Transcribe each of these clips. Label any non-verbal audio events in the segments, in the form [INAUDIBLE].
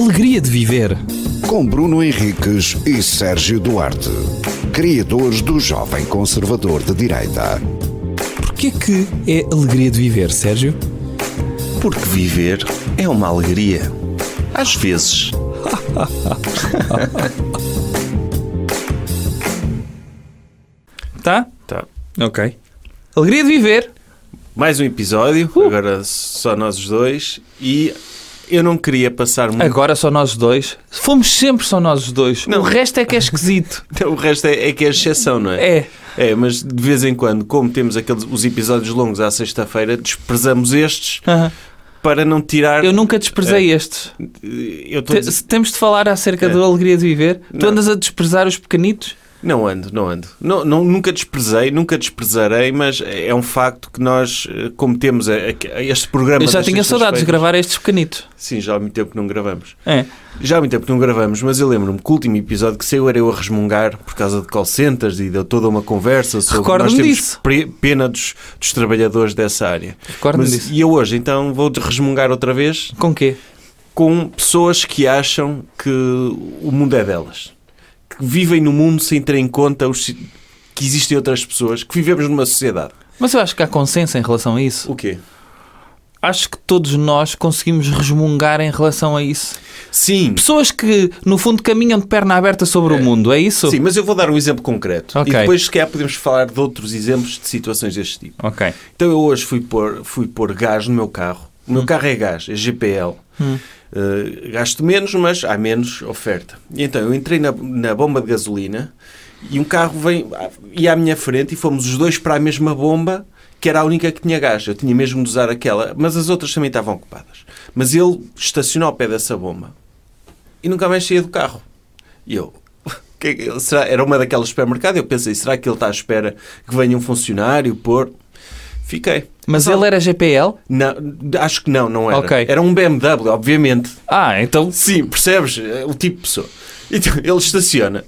alegria de viver. Com Bruno Henriques e Sérgio Duarte, criadores do Jovem Conservador de Direita. Porquê que é alegria de viver, Sérgio? Porque viver é uma alegria. Às vezes. Tá? Tá. Ok. Alegria de viver. Mais um episódio, agora só nós os dois. E eu não queria passar muito. Agora só nós dois. Fomos sempre só nós dois. Não. O resto é que é esquisito. [LAUGHS] O resto é, é que é exceção, não é? é. É, mas de vez em quando, como temos aqueles, os episódios longos à sexta-feira, desprezamos estes Aham. para não tirar. Eu nunca desprezei estes. Eu Temos de falar acerca É. da alegria de viver. Tu Não. andas a desprezar os pequenitos? Não ando, não ando. Não, não- nunca desprezei, nunca desprezarei, mas é um facto que nós, eh, como temos a- a- este programa. Eu já tinha saudades de gravar estes pequenitos. Sim, já há muito tempo que não gravamos. É. Já há muito tempo que não gravamos, mas eu lembro-me que o último episódio que saiu era eu a resmungar por causa de call centers e deu toda uma conversa sobre nós temos disso. pena dos, dos trabalhadores dessa área. Recordo-me disso. e eu hoje então vou resmungar outra vez Com quê? com pessoas que acham que o mundo é delas. Que vivem no mundo sem ter em conta os que existem outras pessoas, que vivemos numa sociedade. Mas eu acho que há consenso em relação a isso. O quê? Acho que todos nós conseguimos resmungar em relação a isso. Sim, Pessoas que, no fundo, caminham de perna aberta sobre o mundo, é isso? sim, mas eu vou dar um exemplo concreto. Ok. E depois, se calhar, podemos falar de outros exemplos de situações deste tipo. Ok. Então eu hoje fui pôr, fui pôr gás no meu carro. O meu carro é gás, é GPL. Hum. Uh, gasto menos, mas há menos oferta. E então eu entrei na, na bomba de gasolina e um carro vem, ia à minha frente e fomos os dois para a mesma bomba, que era a única que tinha gás. Eu tinha mesmo de usar aquela, mas as outras também estavam ocupadas. Mas ele estacionou ao pé dessa bomba e nunca mais saía do carro. E eu, [LAUGHS] que é será, era uma daquelas supermercados, eu pensei, será que ele está à espera que venha um funcionário pôr? Fiquei. Mas Só- ele era GPL? Não, acho que não, não era. Ok. Era um BMW, obviamente. Ah, então... Sim, percebes? É O tipo de pessoa. Então, ele estaciona.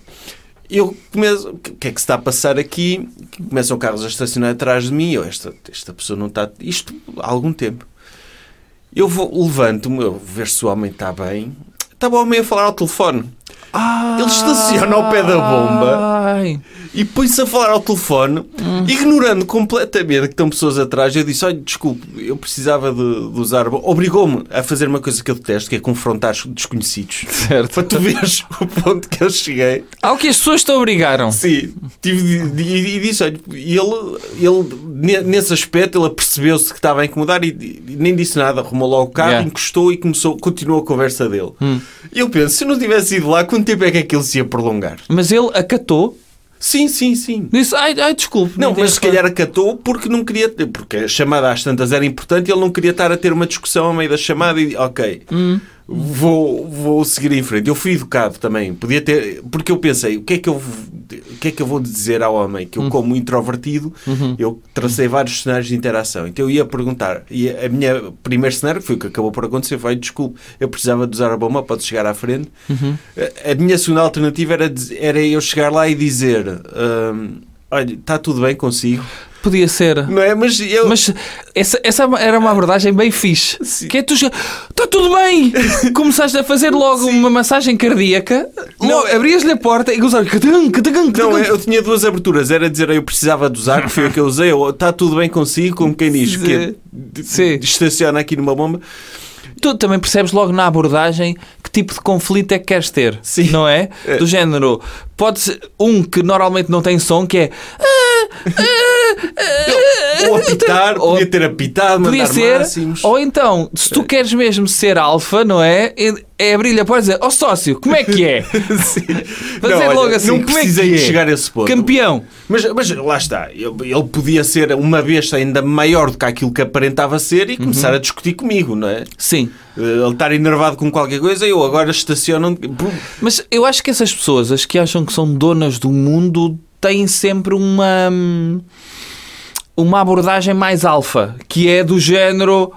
Eu começo. O que é que se está a passar aqui? Começam carros a estacionar atrás de mim. Eu, esta, esta pessoa não está. Isto há algum tempo. Eu vou, levanto-me, eu ver se o homem está bem. Estava o homem a falar ao telefone. Ah, Ele estaciona ao pé da bomba. Ai. E põe-se a falar ao telefone, ignorando completamente que estão pessoas atrás. Eu disse: Olha, desculpe, eu precisava de, de usar. Obrigou-me a fazer uma coisa que eu detesto, que é confrontar os desconhecidos. Certo. Para tu veres [LAUGHS] o ponto que eu cheguei. Ao que as pessoas te obrigaram. Sim, tive e, e disse: Olha, ele, ele, ne- nesse aspecto, ele percebeu-se que estava a incomodar e, e nem disse nada. Arrumou logo o carro, Yeah. encostou e começou, continuou a conversa dele. E eu penso: se eu não tivesse ido lá, quanto tempo é que aquilo se ia prolongar? Mas ele acatou. Sim, sim, sim. Disse, ai, ai desculpe. Não, mas se calhar acatou porque não queria porque a chamada às tantas era importante e ele não queria estar a ter uma discussão ao meio da chamada e ok, vou, vou seguir em frente. Eu fui educado também, podia ter, porque eu pensei, o que é que eu, o que é que eu vou dizer ao homem? Que eu, como introvertido, eu tracei vários cenários de interação. Então eu ia perguntar, e a minha primeiro cenário, que foi o que acabou por acontecer, foi desculpe, eu precisava de usar a bomba, pode chegar à frente. A, a minha segunda alternativa era, era eu chegar lá e dizer. hum, Olha, está tudo bem consigo? Podia ser. Não é? Mas eu. Mas essa, essa era uma abordagem bem fixe. Sim. Que é tu já. Está tudo bem! [LAUGHS] Começaste a fazer logo uma massagem cardíaca, Não, logo abrias-lhe a porta e catagam, Não, é, eu tinha duas aberturas. Era dizer eu precisava de usar, que foi o que eu usei. ou Está tudo bem consigo, como quem diz que é, Sim. estaciona aqui numa bomba. Tu também percebes logo na abordagem que tipo de conflito é que queres ter. Sim. Não é? É. Do género. Pode ser um que normalmente não tem som, que é. Ou apitar, Ou- podia ter apitado, Podia ser. máximos. Ou então, se tu queres mesmo ser alfa, não é? É- É abrir-lhe a porta e dizer: Ó sócio, como é que é? [LAUGHS] Sim. Fazer olha, logo assim, não como é precisei que é? de chegar a esse ponto. Campeão. Mas, mas lá está, ele, podia ser uma besta ainda maior do que aquilo que aparentava ser e começar a discutir comigo, não é? Sim. Eh, Ele estar enervado com qualquer coisa e eu agora estaciono. Mas eu acho que essas pessoas, as que acham que são donas do mundo, têm sempre uma. Uma abordagem mais alfa, que é do género.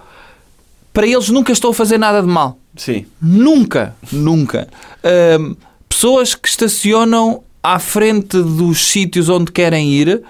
Para eles nunca estou a fazer nada de mal. Sim. Nunca, nunca. Pessoas que estacionam à frente dos sítios onde querem ir,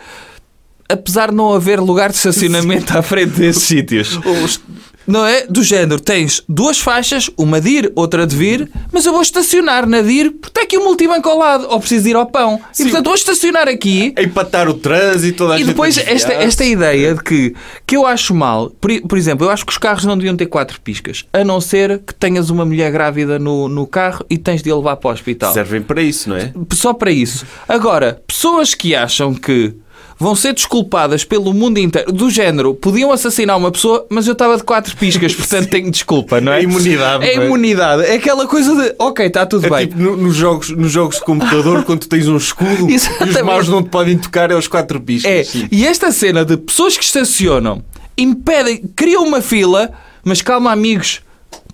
apesar de não haver lugar de estacionamento à frente desses [LAUGHS] sítios. Os- não é? Do género, tens duas faixas, uma de ir, outra de vir, mas eu vou estacionar na de ir porque está aqui o multibanco ao lado, ou preciso ir ao pão. E portanto vou estacionar aqui. A empatar o trânsito, toda a E depois esta, esta ideia de que, que eu acho mal, por, por exemplo, eu acho que os carros não deviam ter quatro piscas, a não ser que tenhas uma mulher grávida no, no carro e tens de a levar para o hospital. Servem para isso, não é? Só para isso. Agora, pessoas que acham que vão ser desculpadas pelo mundo inteiro, do género, podiam assassinar uma pessoa, mas eu estava de quatro piscas, portanto [LAUGHS] tenho desculpa, não é? É imunidade, É imunidade. É aquela coisa de, ok, está tudo É bem. tipo no- nos, jogos, nos jogos de computador, quando tu tens um escudo [LAUGHS] e os maus não te podem tocar, é os quatro piscas. É, Sim. e esta cena de pessoas que estacionam, impedem, criam uma fila, mas calma, amigos,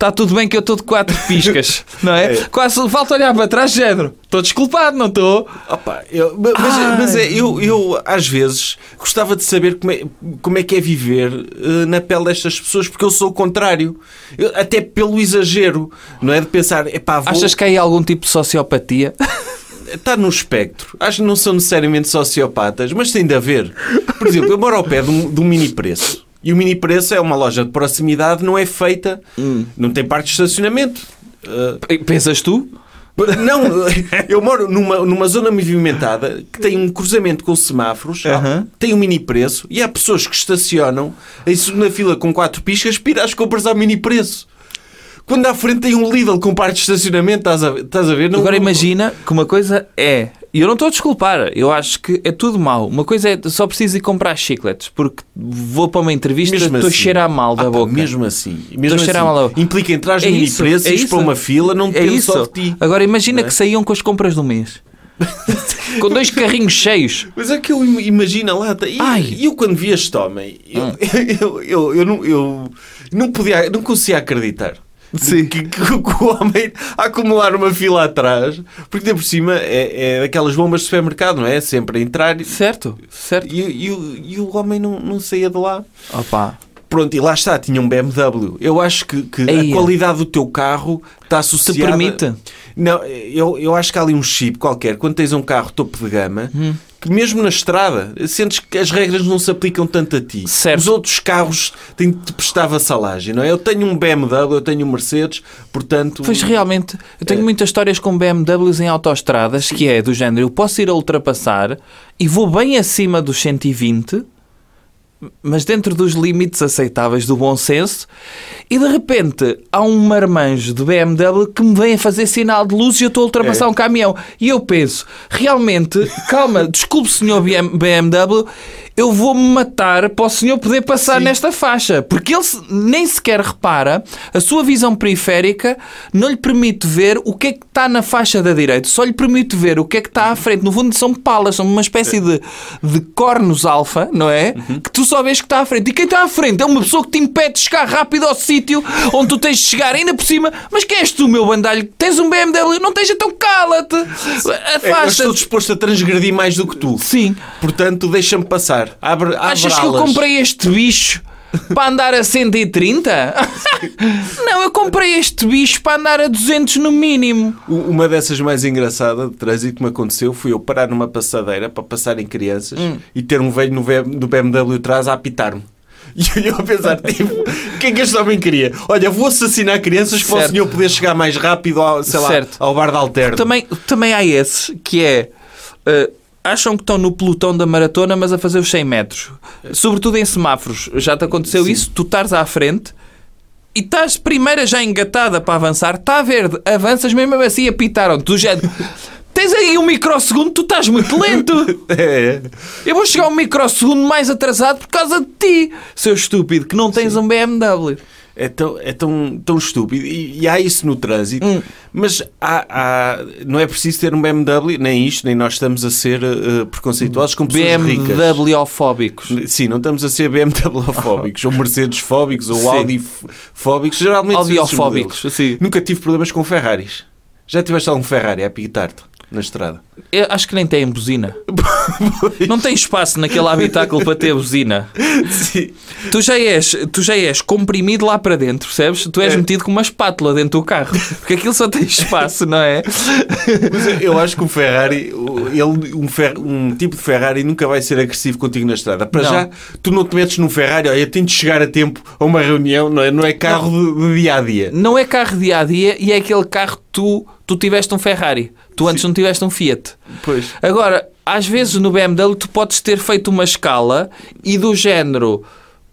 está tudo bem que eu estou de quatro [LAUGHS] piscas, não é? É. Quase falta olhar para trás, género. Estou desculpado, não estou? Opa, eu- ma- mas mas é, eu, eu, às vezes, gostava de saber como é, como é que é viver eh, na pele destas pessoas, porque eu sou o contrário. Eu- até pelo exagero, não é? De pensar, epá, vou... Achas que há aí algum tipo de sociopatia? está no espectro. Acho que não são necessariamente sociopatas, mas tem de haver. Por exemplo, eu moro ao pé de um, de um mini preço. E o mini preço é uma loja de proximidade, não é feita, não tem parte de estacionamento. Uh, Pensas tu? não, [LAUGHS] eu moro numa, numa zona movimentada que tem um cruzamento com semáforos, Aham. tem um mini preço e há pessoas que estacionam em segunda fila com quatro piscas para ir às compras ao mini preço. Quando à frente tem um Lidl com parte de estacionamento, estás a ver? Estás a ver? Não- Agora imagina que uma coisa é. E eu não estou a desculpar, eu acho que é tudo mau. Uma coisa é só preciso ir comprar chicletes porque vou para uma entrevista Mesmo estou assim. a cheirar mal da Ah, pá, boca. Mesmo assim. Mesmo Estou a cheirar mal da assim boca. implica entrar É no mini isso, preço é e para uma fila, não É isso. só de ti. Agora imagina é? que saíam com as compras do mês. [LAUGHS] com dois carrinhos cheios. Mas é que eu im- imagino lá. tá- E Ai. Hum. e eu, quando vi este homem, eu, [LAUGHS] eu, eu, eu não, eu não podia, não conseguia acreditar. Sim. Que, que- que o homem a acumular uma fila atrás, porque de por cima é, é daquelas bombas de supermercado, não é? Sempre a entrar e, Certo, certo. e, e o- e o homem não, não saía de lá. Opa. Pronto, e lá está, tinha um BMW. Eu acho que, que a qualidade do teu carro está Te associada... permite. Não, eu, eu acho que há ali um chip qualquer, quando tens um carro topo de gama, Hum. Que mesmo na estrada, sentes que as regras não se aplicam tanto a ti. Certo. Os outros carros têm de te prestar vassalagem, não é? Eu tenho um BMW, eu tenho um Mercedes, portanto... Pois realmente, eu tenho muitas histórias com BMWs em autoestradas que é do género, eu posso ir a ultrapassar e vou bem acima dos 120, mas dentro dos limites aceitáveis do bom senso, e de repente há um marmanjo de BMW que me vem a fazer sinal de luz e eu estou a ultrapassar É. um caminhão. E eu penso, realmente, calma, [LAUGHS] desculpe senhor BM BMW, eu vou-me matar para o senhor poder passar Sim. nesta faixa. Porque ele nem sequer repara, a sua visão periférica não lhe permite ver o que é que está na faixa da direita, só lhe permite ver o que é que está à frente. No fundo são palas, são uma espécie de, de cornos alfa, não é? Que tu só vês que está à frente. E quem está à frente é uma pessoa que te impede de chegar rápido ao sítio onde tu tens de chegar, ainda por cima. Mas quem és tu, meu bandalho? Tens um BMW? Não tens, então cala-te! É, eu estou disposto a transgredir mais do que tu. Sim. Portanto, deixa-me passar. Abre, Achas que eu comprei este bicho para andar a 130? [LAUGHS] Não, eu comprei este bicho para andar a 200 no mínimo. Uma dessas mais engraçadas de trânsito que me aconteceu foi eu parar numa passadeira para passarem crianças Hum. e ter um velho do BMW atrás a apitar-me. [LAUGHS] E eu a pensar, tipo, o que é que este homem queria? Olha, vou assassinar crianças para o senhor poder chegar mais rápido ao, sei lá, Certo. ao bar de alterno. Também, também há esse que é. eh, acham que estão no pelotão da maratona, mas a fazer os 100 metros. Sobretudo em semáforos. Já te aconteceu Sim. isso? Tu estás à frente e estás primeira já engatada para avançar, está verde, avanças mesmo assim apitaram-te. Do género. [LAUGHS] Tens aí um microsegundo, tu estás muito lento. [LAUGHS] É. Eu vou chegar um microsegundo mais atrasado por causa de ti, seu estúpido, que não tens um BMW. É tão, é tão, tão estúpido. E, e há isso no trânsito. Hum. Mas há, há- não é preciso ter um BMW, nem isto, nem nós estamos a ser eh, preconceituosos com pessoas ricas. BMW-fóbicos. Sim, não estamos a ser BMW-fóbicos, [LAUGHS] ou Mercedes-fóbicos, ou. Audi-fóbicos. Geralmente Audiofóbicos, sim. Nunca tive problemas com Ferraris. Já tiveste algum Ferrari a apitar-te? Na estrada. Eu acho que nem tem buzina. [LAUGHS] Não tem espaço naquele habitáculo para ter buzina. Sim. Tu já és, tu já és comprimido lá para dentro, percebes? Tu és É. metido com uma espátula dentro do carro. Porque aquilo só tem espaço, não é? Mas eu acho que um Ferrari, o- ele, um, fer- um tipo de Ferrari nunca vai ser agressivo contigo na estrada. Para Não. já, tu não te metes num Ferrari, olha, tenho de chegar a tempo a uma reunião, não é, não é carro de, de dia a dia. Não é carro dia a dia e é aquele carro tu, tu tiveste um Ferrari. Tu antes não tiveste um Fiat. Pois. Agora, às vezes no BMW tu podes ter feito uma escala e do género,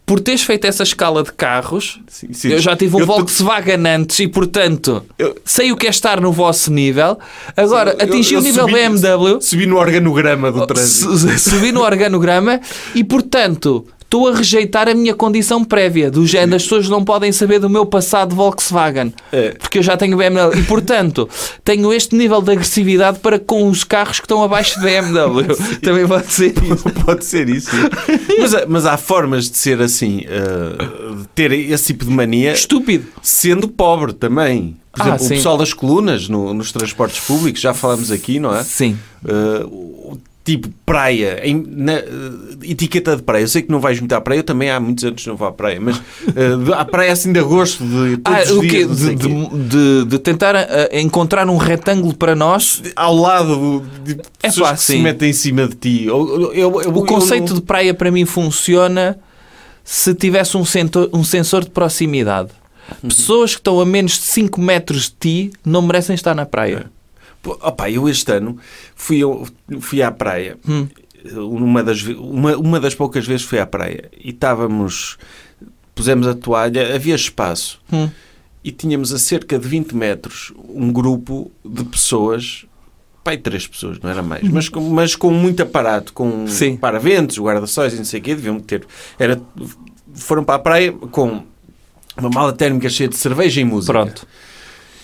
por teres feito essa escala de carros, Sim, sim. eu já tive um Eu Volkswagen antes e, portanto, Eu- sei o que é estar no vosso nível. Agora, Eu- atingi o nível subi- BMW, Subi no organograma do trânsito. su- [LAUGHS] subi no organograma e, portanto, estou a rejeitar a minha condição prévia. Do género, as pessoas não podem saber do meu passado Volkswagen. É. Porque eu já tenho BMW. E, portanto, tenho este nível de agressividade para com os carros que estão abaixo de BMW. [LAUGHS] Também pode ser isso. Pode ser isso. [LAUGHS] mas, mas há formas de ser assim, de ter esse tipo de mania, Estúpido. sendo pobre também. Por Ah, exemplo, o sim. pessoal das colunas no- nos transportes públicos, já falamos aqui, não é? Sim. Uh, o tipo praia, em- na, uh, etiqueta de praia. Eu sei que não vais muito à praia, eu também há muitos anos que não vou à praia, mas uh, à praia assim de agosto, de todos Ah, os o quê? dias, não De, de, de- de tentar ah, encontrar um retângulo para nós. ao lado de É pessoas que se sim. metem em cima de ti. Eu- eu- eu- O conceito de praia para mim funciona se tivesse um, sensor, um sensor de proximidade. Uhum. Pessoas que estão a menos de 5 metros de ti não merecem estar na praia. Pô, opá, eu este ano fui, fui à praia. Uma, das, uma, uma das poucas vezes fui à praia e estávamos, pusemos a toalha, havia espaço Hum. e tínhamos a cerca de 20 metros um grupo de pessoas, pai, três pessoas, não era mais, mas com, mas com muito aparato, com Sim. paraventos, guarda-sóis e não sei o quê, deviam ter. Era, foram para a praia com uma mala térmica cheia de cerveja e música. Pronto.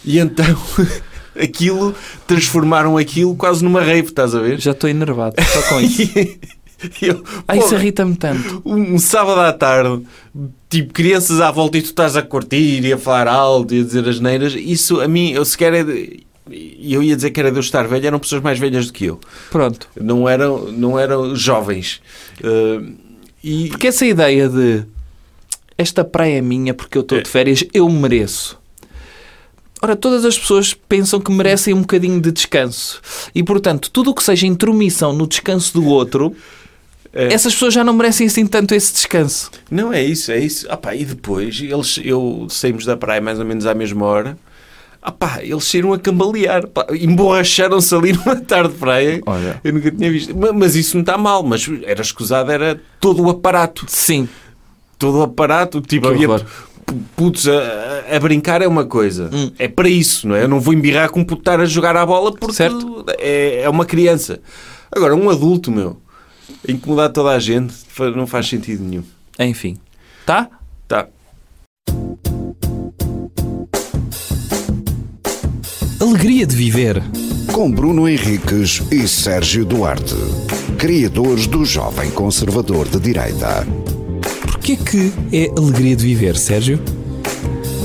E então [LAUGHS] aquilo, transformaram aquilo quase numa rave, estás a ver? Já estou enervado só com isso. [LAUGHS] Eu, Ah, isso irrita-me tanto. um, um sábado à tarde, tipo, crianças à volta e tu estás a curtir e a falar alto e a dizer as neiras, isso a mim, eu sequer é de- e eu ia dizer que era de eu estar velho, eram pessoas mais velhas do que eu. Pronto. Não eram, não eram jovens. Uh, e Porque essa ideia de esta praia é minha porque eu estou de férias, eu mereço. Ora, todas as pessoas pensam que merecem um bocadinho de descanso. E, portanto, tudo o que seja intromissão no descanso do outro, É. essas pessoas já não merecem assim tanto esse descanso. Não é isso, é isso. Ah, pá, e depois, eles, eu saímos da praia mais ou menos à mesma hora. Ah, pá, eles saíram a cambalear. Pá, emborracharam-se ali [LAUGHS] numa tarde de praia. Olha. Eu nunca tinha visto. Ma- Mas isso não está mal. Mas era escusado, era todo o aparato. Sim. Todo o aparato. Tipo, Que havia horror. Putos a, a- brincar é uma coisa. Hum. É para isso, não é? Eu não vou embirrar com um puto estar a jogar à bola porque Certo. É, é uma criança. Agora, um adulto, meu, incomodar toda a gente, não faz sentido nenhum. Enfim. Tá? Tá. Alegria de viver. Com Bruno Henriques e Sérgio Duarte, criadores do Jovem Conservador de Direita. Porquê que é alegria de viver, Sérgio?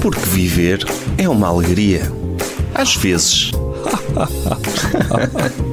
Porque viver é uma alegria. Às vezes. [LAUGHS]